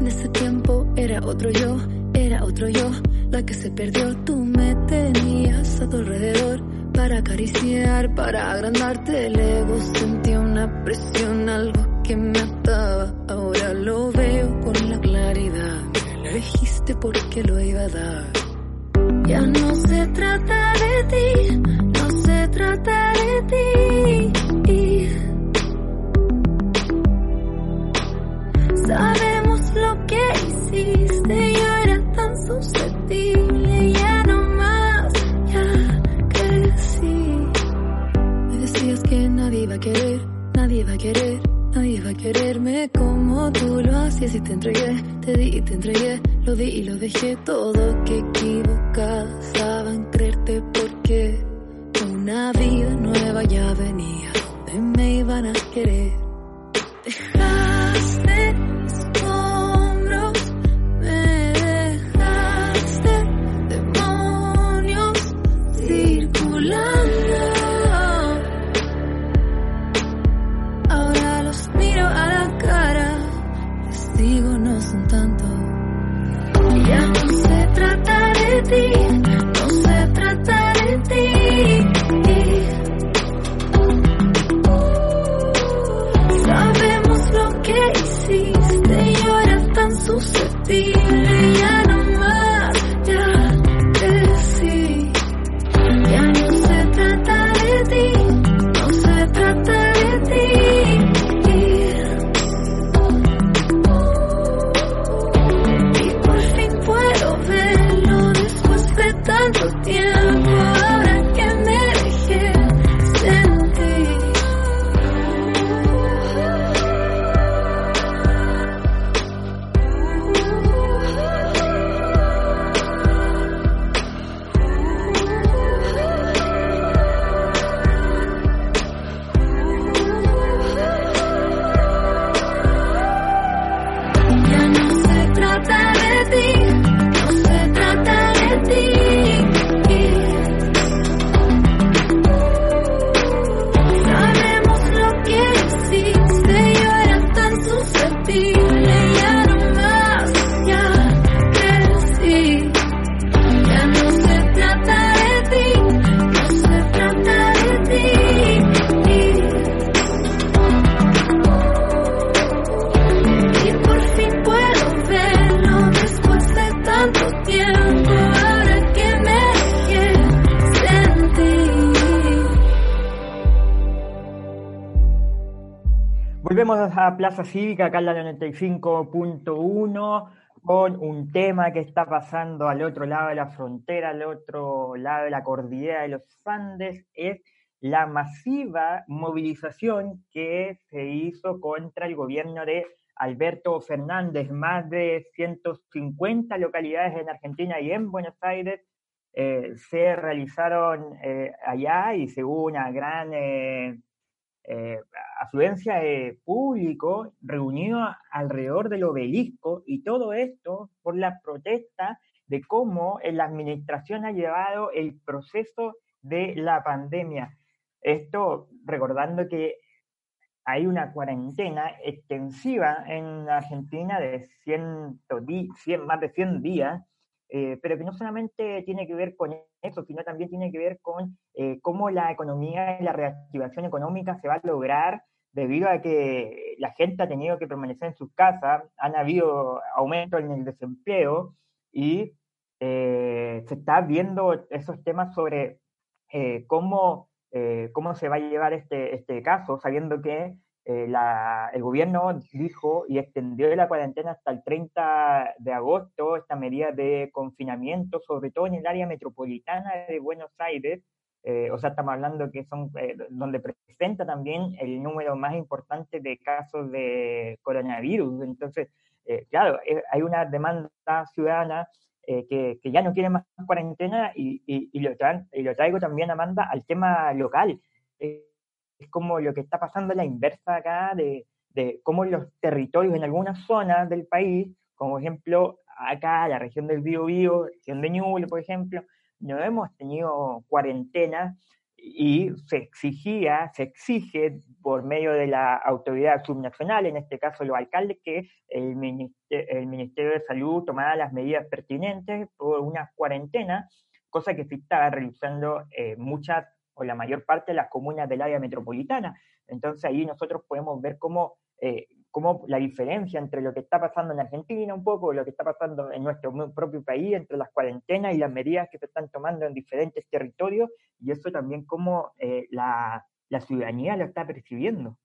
En ese tiempo era otro yo, era otro yo, la que se perdió, tú me tenías a tu alrededor para acariciar, para agrandarte el ego. Sentí una presión, algo que me ataba. Ahora lo veo con la claridad. Me elegiste porque lo iba a dar. Ya no se trata y te entregué, te di y te entregué, lo di y lo dejé todo que equivocada Plaza Cívica, acá en la 95.1, con un tema que está pasando al otro lado de la frontera, al otro lado de la cordillera de los Andes, es la masiva movilización que se hizo contra el gobierno de Alberto Fernández. Más de 150 localidades en Argentina y en Buenos Aires eh, se realizaron eh, allá y según una gran... Eh, eh, afluencia de público reunido alrededor del obelisco y todo esto por la protesta de cómo la administración ha llevado el proceso de la pandemia. Esto recordando que hay una cuarentena extensiva en Argentina de 100, 100 más de 100 días eh, pero que no solamente tiene que ver con eso, sino también tiene que ver con eh, cómo la economía y la reactivación económica se va a lograr debido a que la gente ha tenido que permanecer en sus casas, han habido aumento en el desempleo y eh, se está viendo esos temas sobre cómo, cómo se va a llevar este, este caso, sabiendo que eh, el gobierno dijo y extendió la cuarentena hasta el 30 de agosto, esta medida de confinamiento, sobre todo en el área metropolitana de Buenos Aires, eh, o sea, estamos hablando que son eh, donde presenta también el número más importante de casos de coronavirus. Entonces, claro, hay una demanda ciudadana que, que, ya no quiere más cuarentena y, y, lo y, lo traigo también, Amanda, al tema local es como lo que está pasando a la inversa acá de, de cómo los territorios en algunas zonas del país, como ejemplo acá la región del Biobío, región de Ñuble, por ejemplo, no hemos tenido cuarentena y se exigía, se exige por medio de la autoridad subnacional, en este caso los alcaldes, que el Ministerio, de Salud tomara las medidas pertinentes por una cuarentena, cosa que se estaba realizando eh, muchas o la mayor parte de las comunas del área metropolitana. Entonces ahí nosotros podemos ver cómo eh, como la diferencia entre lo que está pasando en Argentina un poco, lo que está pasando en nuestro propio país, entre las cuarentenas y las medidas que se están tomando en diferentes territorios, y eso también como eh, la, ciudadanía lo está percibiendo.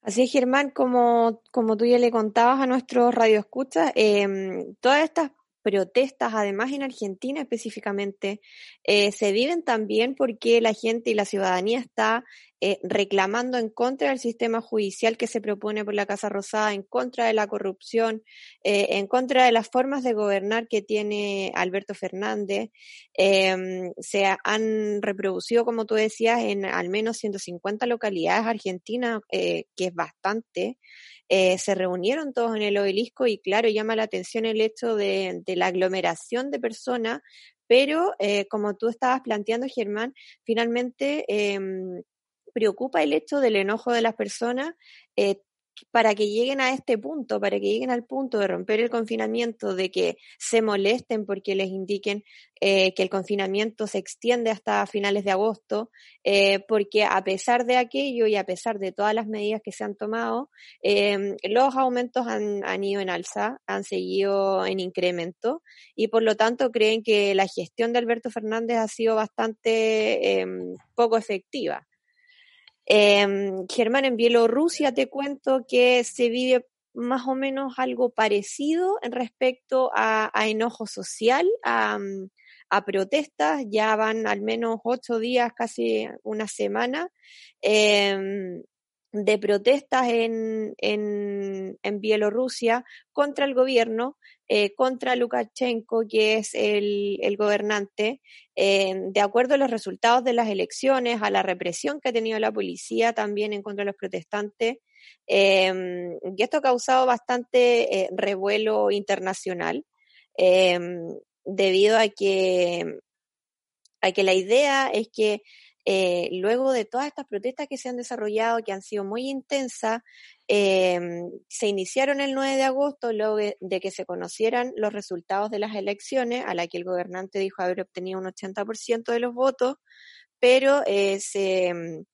Así es, Germán, como, como tú ya le contabas a nuestros radioescuchas, eh, todas estas protestas, además en Argentina específicamente, eh, se viven también porque la gente y la ciudadanía está eh, reclamando en contra del sistema judicial que se propone por la Casa Rosada, en contra de la corrupción, eh, en contra de las formas de gobernar que tiene Alberto Fernández. Em, se han reproducido, como tú decías, en al menos 150 localidades argentinas, que es bastante. Eh, se reunieron todos en el obelisco y claro, llama la atención el hecho de, la aglomeración de personas, pero eh, como tú estabas planteando, Germán, finalmente em, preocupa el hecho del enojo de las personas, eh, para que lleguen a este punto, para que lleguen al punto de romper el confinamiento, de que se molesten porque les indiquen eh, que el confinamiento se extiende hasta finales de agosto, eh, porque a pesar de aquello y a pesar de todas las medidas que se han tomado, em, los aumentos han, han, ido en alza, han seguido en incremento y por lo tanto creen que la gestión de Alberto Fernández ha sido bastante em, poco efectiva. Eh, Germán, en Bielorrusia te cuento que se vive más o menos algo parecido en respecto a, enojo social, a, protestas, ya van al menos ocho días, casi una semana, em, de protestas en, en, Bielorrusia contra el gobierno, eh, contra Lukashenko, que es el, el gobernante, eh, de acuerdo a los resultados de las elecciones, a la represión que ha tenido la policía también en contra de los protestantes. Eh, y esto ha causado bastante revuelo internacional, debido a que, a que la idea es que eh, luego de todas estas protestas que se han desarrollado, que han sido muy intensas, em, se iniciaron el 9 de agosto, luego de, que se conocieran los resultados de las elecciones, a la que el gobernante dijo haber obtenido un 80% de los votos, pero eh, se em,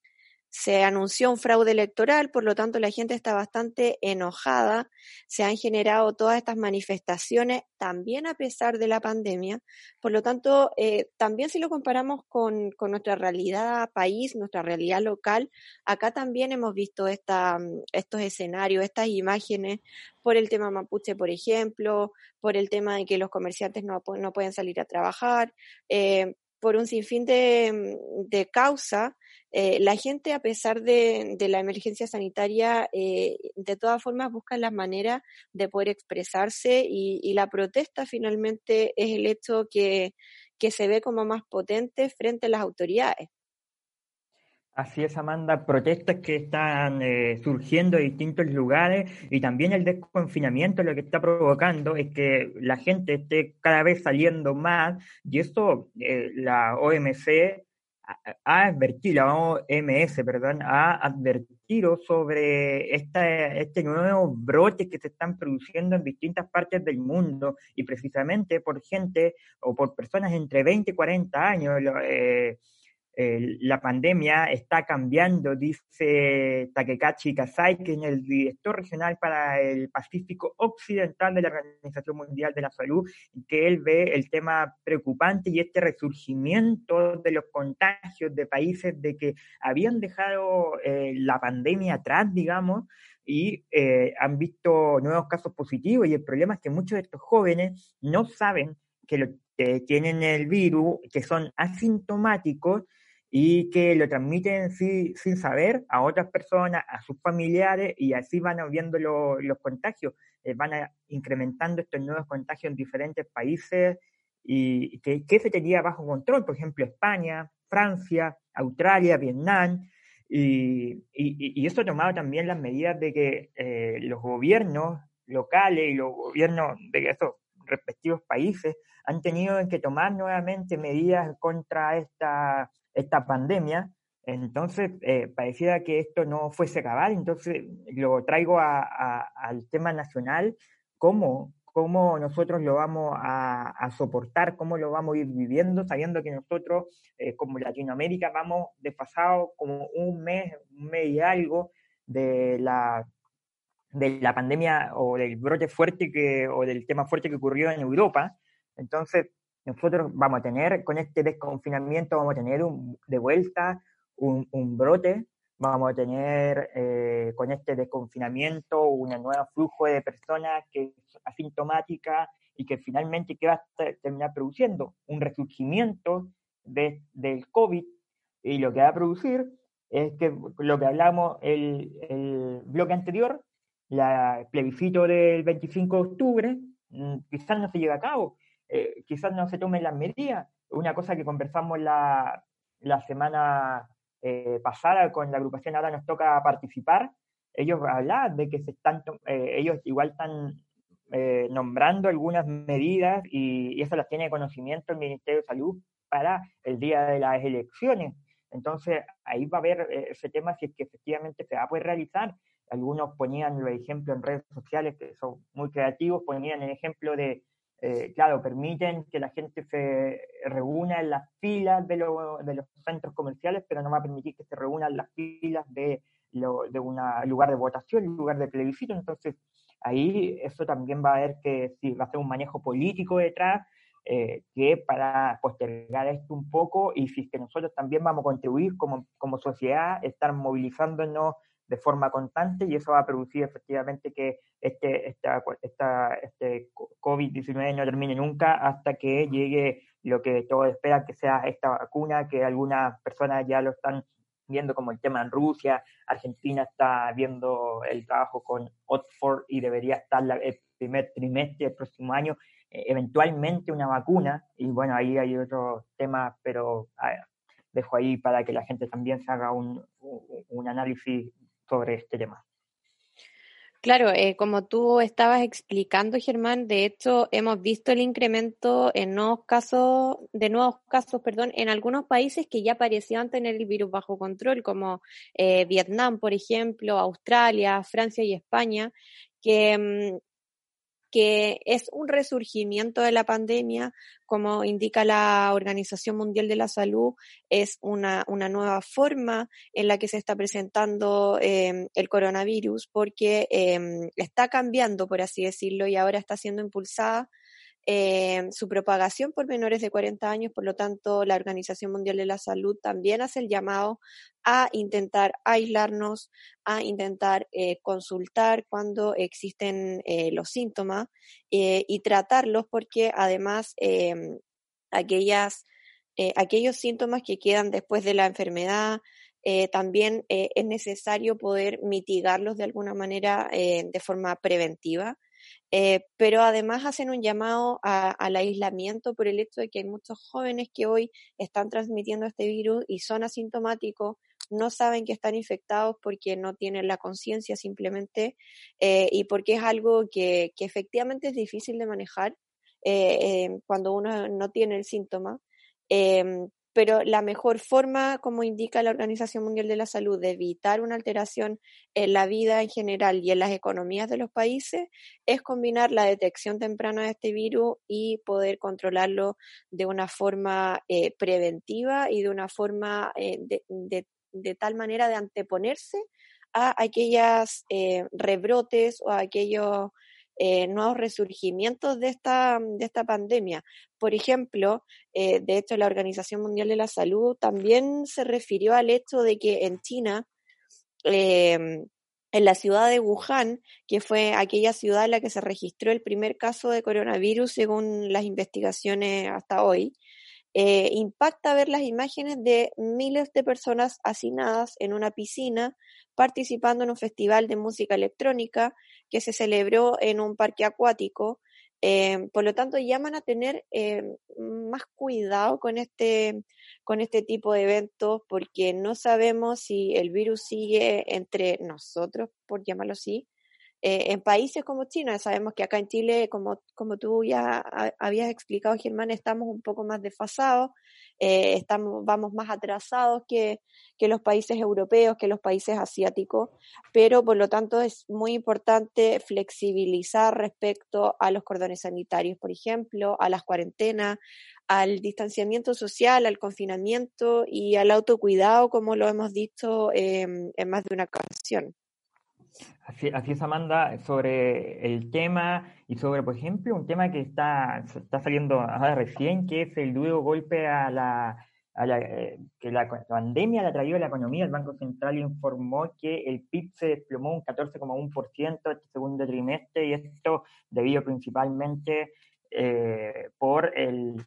se anunció un fraude electoral, por lo tanto la gente está bastante enojada, se han generado todas estas manifestaciones también a pesar de la pandemia, por lo tanto eh, también si lo comparamos con, nuestra realidad país, nuestra realidad local, acá también hemos visto esta, estos escenarios, estas imágenes por el tema mapuche, por ejemplo, por el tema de que los comerciantes no, no pueden salir a trabajar, eh, por un sinfín de, de causa eh, la gente, a pesar de, la emergencia sanitaria, eh, de todas formas busca la manera de poder expresarse y, la protesta finalmente es el hecho que, se ve como más potente frente a las autoridades. Así es, Amanda, protestas que están eh, surgiendo en distintos lugares y también el desconfinamiento lo que está provocando es que la gente esté cada vez saliendo más y eso la OMC ha advertido, la OMS, perdón, ha advertido sobre esta, este nuevo brote que se están produciendo en distintas partes del mundo y precisamente por gente o por personas entre 20 y 40 años. Eh, la pandemia está cambiando, dice Takekachi Kasai, que es el director regional para el Pacífico Occidental de la Organización Mundial de la Salud, que él ve el tema preocupante y este resurgimiento de los contagios de países de que habían dejado eh, la pandemia atrás, digamos, y eh, han visto nuevos casos positivos. Y el problema es que muchos de estos jóvenes no saben que, lo, que tienen el virus, que son asintomáticos y que lo transmiten sin, sin saber a otras personas, a sus familiares, y así van viendo los contagios, eh, van incrementando estos nuevos contagios en diferentes países y que, se tenía bajo control, por ejemplo, España, Francia, Australia, Vietnam, Y, y, eso ha tomado también las medidas de que eh, los gobiernos locales y los gobiernos de esos respectivos países han tenido que tomar nuevamente medidas contra esta, esta pandemia. Entonces, eh, que esto no fuese cabal, entonces lo traigo al tema nacional, cómo, cómo nosotros lo vamos a, soportar, cómo lo vamos a ir viviendo, sabiendo que nosotros, eh, como Latinoamérica, vamos desfasados como un mes, un mes y algo de la de la pandemia o del brote fuerte que, o del tema fuerte que ocurrió en Europa. Entonces, nosotros vamos a tener, con este desconfinamiento, vamos a tener un, de vuelta un, un brote, vamos a tener eh, con este desconfinamiento un nuevo flujo de personas que es asintomática y que finalmente ¿qué va a terminar produciendo? Un resurgimiento de, del COVID y lo que va a producir es que lo que hablamos el, el bloque anterior, la plebiscito del 25 de octubre, mm, quizás no se lleve a cabo, eh, quizás no se tomen las medidas. Una cosa que conversamos la, la semana eh, pasada con la agrupación Ahora nos toca participar, ellos hablan de que se están, eh, ellos igual están nombrando algunas medidas y, eso las tiene conocimiento el Ministerio de Salud para el día de las elecciones. Entonces, ahí va a haber ese tema si es que efectivamente se va a poder realizar algunos ponían el ejemplo en redes sociales que son muy creativos, ponían el ejemplo de, eh, claro, permiten que la gente se reúna en las filas de, de, los centros comerciales, pero no va a permitir que se reúnan las filas de, de un lugar de votación, lugar de plebiscito. Entonces, ahí eso también va a haber que si va a ser un manejo político detrás, eh, que para postergar esto un poco y si es que nosotros también vamos a contribuir como, como sociedad, estar movilizándonos de forma constante y eso va a producir efectivamente que este, esta, esta, este COVID-19 no termine nunca hasta que llegue lo que todos esperan que sea esta vacuna, que algunas personas ya lo están viendo como el tema en Rusia, Argentina está viendo el trabajo con Oxford y debería estar el primer trimestre del próximo año, eh, eventualmente una vacuna, y bueno, ahí hay otros temas, pero dejo ahí para que la gente también se haga un, un análisis sobre este tema. Claro, eh, como tú estabas explicando, Germán, de hecho hemos visto el incremento en nuevos casos, de nuevos casos, perdón, en algunos países que ya parecían tener el virus bajo control, como eh, Vietnam, por ejemplo, Australia, Francia y España, que mm, que es un resurgimiento de la pandemia, como indica la Organización Mundial de la Salud, es una, una nueva forma en la que se está presentando em, el coronavirus, porque em, está cambiando, por así decirlo, y ahora está siendo impulsada eh, su propagación por menores de 40 años, por lo tanto, la Organización Mundial de la Salud también hace el llamado a intentar aislarnos, a intentar eh, consultar cuando existen eh, los síntomas y tratarlos porque además em, aquellas, aquellos síntomas que quedan después de la enfermedad, también es necesario poder mitigarlos de alguna manera de forma preventiva. Eh, pero además hacen un llamado al aislamiento por el hecho de que hay muchos jóvenes que hoy están transmitiendo este virus y son asintomáticos, no saben que están infectados porque no tienen la conciencia simplemente eh, y porque es algo que, que, efectivamente es difícil de manejar eh, cuando uno no tiene el síntoma. Pero la mejor forma, como indica la Organización Mundial de la Salud, de evitar una alteración en la vida en general y en las economías de los países es combinar la detección temprana de este virus y poder controlarlo de una forma eh, preventiva y de una forma eh, de, tal manera de anteponerse a aquellas eh, rebrotes o a aquellos eh, nuevos resurgimientos de esta, de esta pandemia. Por ejemplo, eh, de hecho, la Organización Mundial de la Salud también se refirió al hecho de que en China, em, en la ciudad de Wuhan, que fue aquella ciudad en la que se registró el primer caso de coronavirus según las investigaciones hasta hoy, eh, impacta ver las imágenes de miles de personas hacinadas en una piscina participando en un festival de música electrónica que se celebró en un parque acuático. Eh, por lo tanto, llaman a tener eh, más cuidado con este, con este tipo de eventos porque no sabemos si el virus sigue entre nosotros, por llamarlo así, eh, en países como China, sabemos que acá en Chile, como, como tú ya habías explicado, Germán, estamos un poco más desfasados, eh, estamos, vamos más atrasados que, que los países europeos, que los países asiáticos, pero por lo tanto es muy importante flexibilizar respecto a los cordones sanitarios, por ejemplo, a las cuarentenas, al distanciamiento social, al confinamiento y al autocuidado, como lo hemos dicho em, en más de una ocasión. Así, así, es, Amanda, sobre el tema y sobre, por ejemplo, un tema que está, está saliendo ahora recién, que es el duro golpe a la, a la eh, que la, pandemia le ha traído a la economía. El Banco Central informó que el PIB se desplomó un 14,1% este segundo trimestre y esto debido principalmente eh, por el,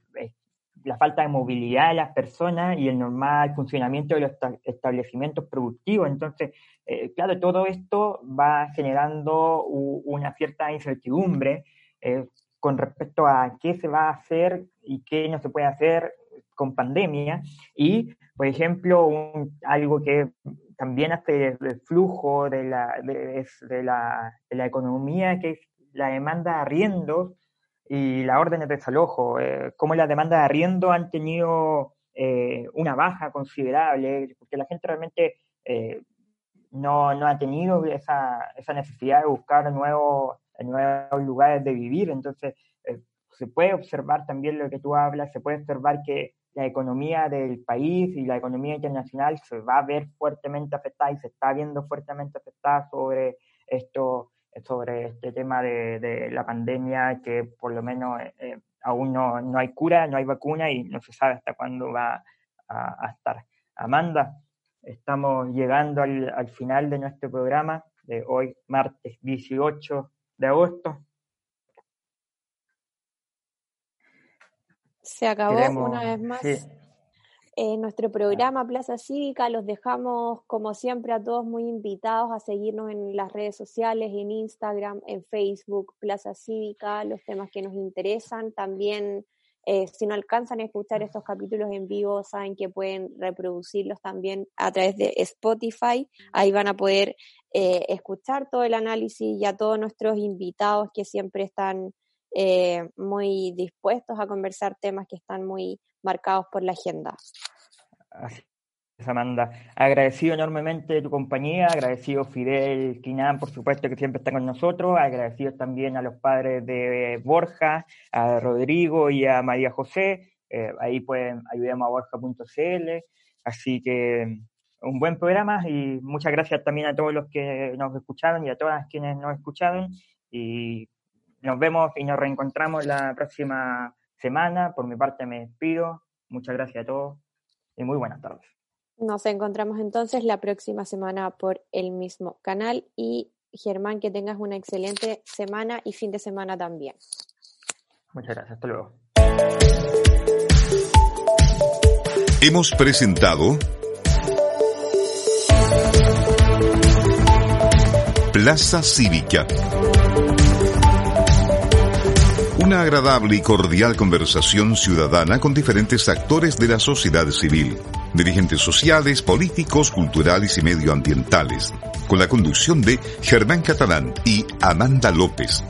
falta de movilidad de las personas y el normal funcionamiento de los establecimientos productivos. Entonces, eh, claro, todo esto va generando una cierta incertidumbre eh, con respecto a qué se va a hacer y qué no se puede hacer con pandemia. Y, por ejemplo, algo que también hace el flujo de la, de, la, de la economía, que es la demanda de arriendos, y las órdenes de desalojo, eh, cómo las demandas de arriendo han tenido eh, una baja considerable, porque la gente realmente eh, no, no, ha tenido esa, esa, necesidad de buscar nuevos, nuevos lugares de vivir. Entonces, eh, se puede observar también lo que tú hablas, se puede observar que la economía del país y la economía internacional se va a ver fuertemente afectada y se está viendo fuertemente afectada sobre esto sobre este tema de, la pandemia, que por lo menos eh, eh, aún no, no, hay cura, no hay vacuna y no se sabe hasta cuándo va a, estar. Amanda, estamos llegando al, al, final de nuestro programa de hoy, martes 18 de agosto. Se acabó una vez más. Nuestro programa Plaza Cívica los dejamos, como siempre, a todos muy invitados a seguirnos en las redes sociales, en Instagram, en Facebook, Plaza Cívica, los temas que nos interesan. También, eh, si no alcanzan a escuchar estos capítulos en vivo, saben que pueden reproducirlos también a través de Spotify. Ahí van a poder eh, escuchar todo el análisis y a todos nuestros invitados que siempre están eh, muy dispuestos a conversar temas que están muy marcados por la agenda. Así Amanda. Agradecido enormemente de tu compañía, agradecido Fidel Quinán, por supuesto, que siempre está con nosotros, agradecido también a los padres de Borja, a Rodrigo y a María José. Eh, ahí pueden ayudemos a borja.cl. Así que un buen programa y muchas gracias también a todos los que nos escucharon y a todas quienes nos escucharon. Y nos vemos y nos reencontramos la próxima semana. Por mi parte me despido. Muchas gracias a todos y muy buenas tardes. Nos encontramos entonces la próxima semana por el mismo canal y Germán, que tengas una excelente semana y fin de semana también. Muchas gracias, hasta luego. Hemos presentado Plaza Cívica una agradable y cordial conversación ciudadana con diferentes actores de la sociedad civil, dirigentes sociales, políticos, culturales y medioambientales, con la conducción de Germán Catalán y Amanda López.